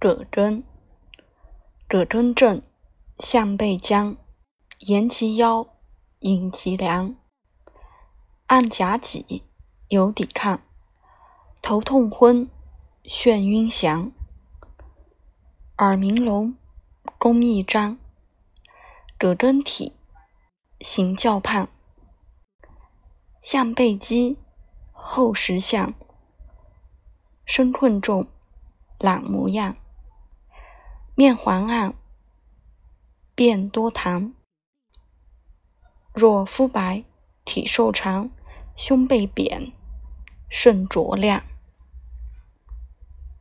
葛根，葛根症，向背僵，沿其腰，引其梁，按夹脊，有抵抗，头痛昏，眩晕降，耳鸣聋，弓一张，葛根体，形较胖，项背肌，后实相，身困重，懒模样。面黄暗，便多痰。若肤白，体瘦长，胸背扁，肾浊亮。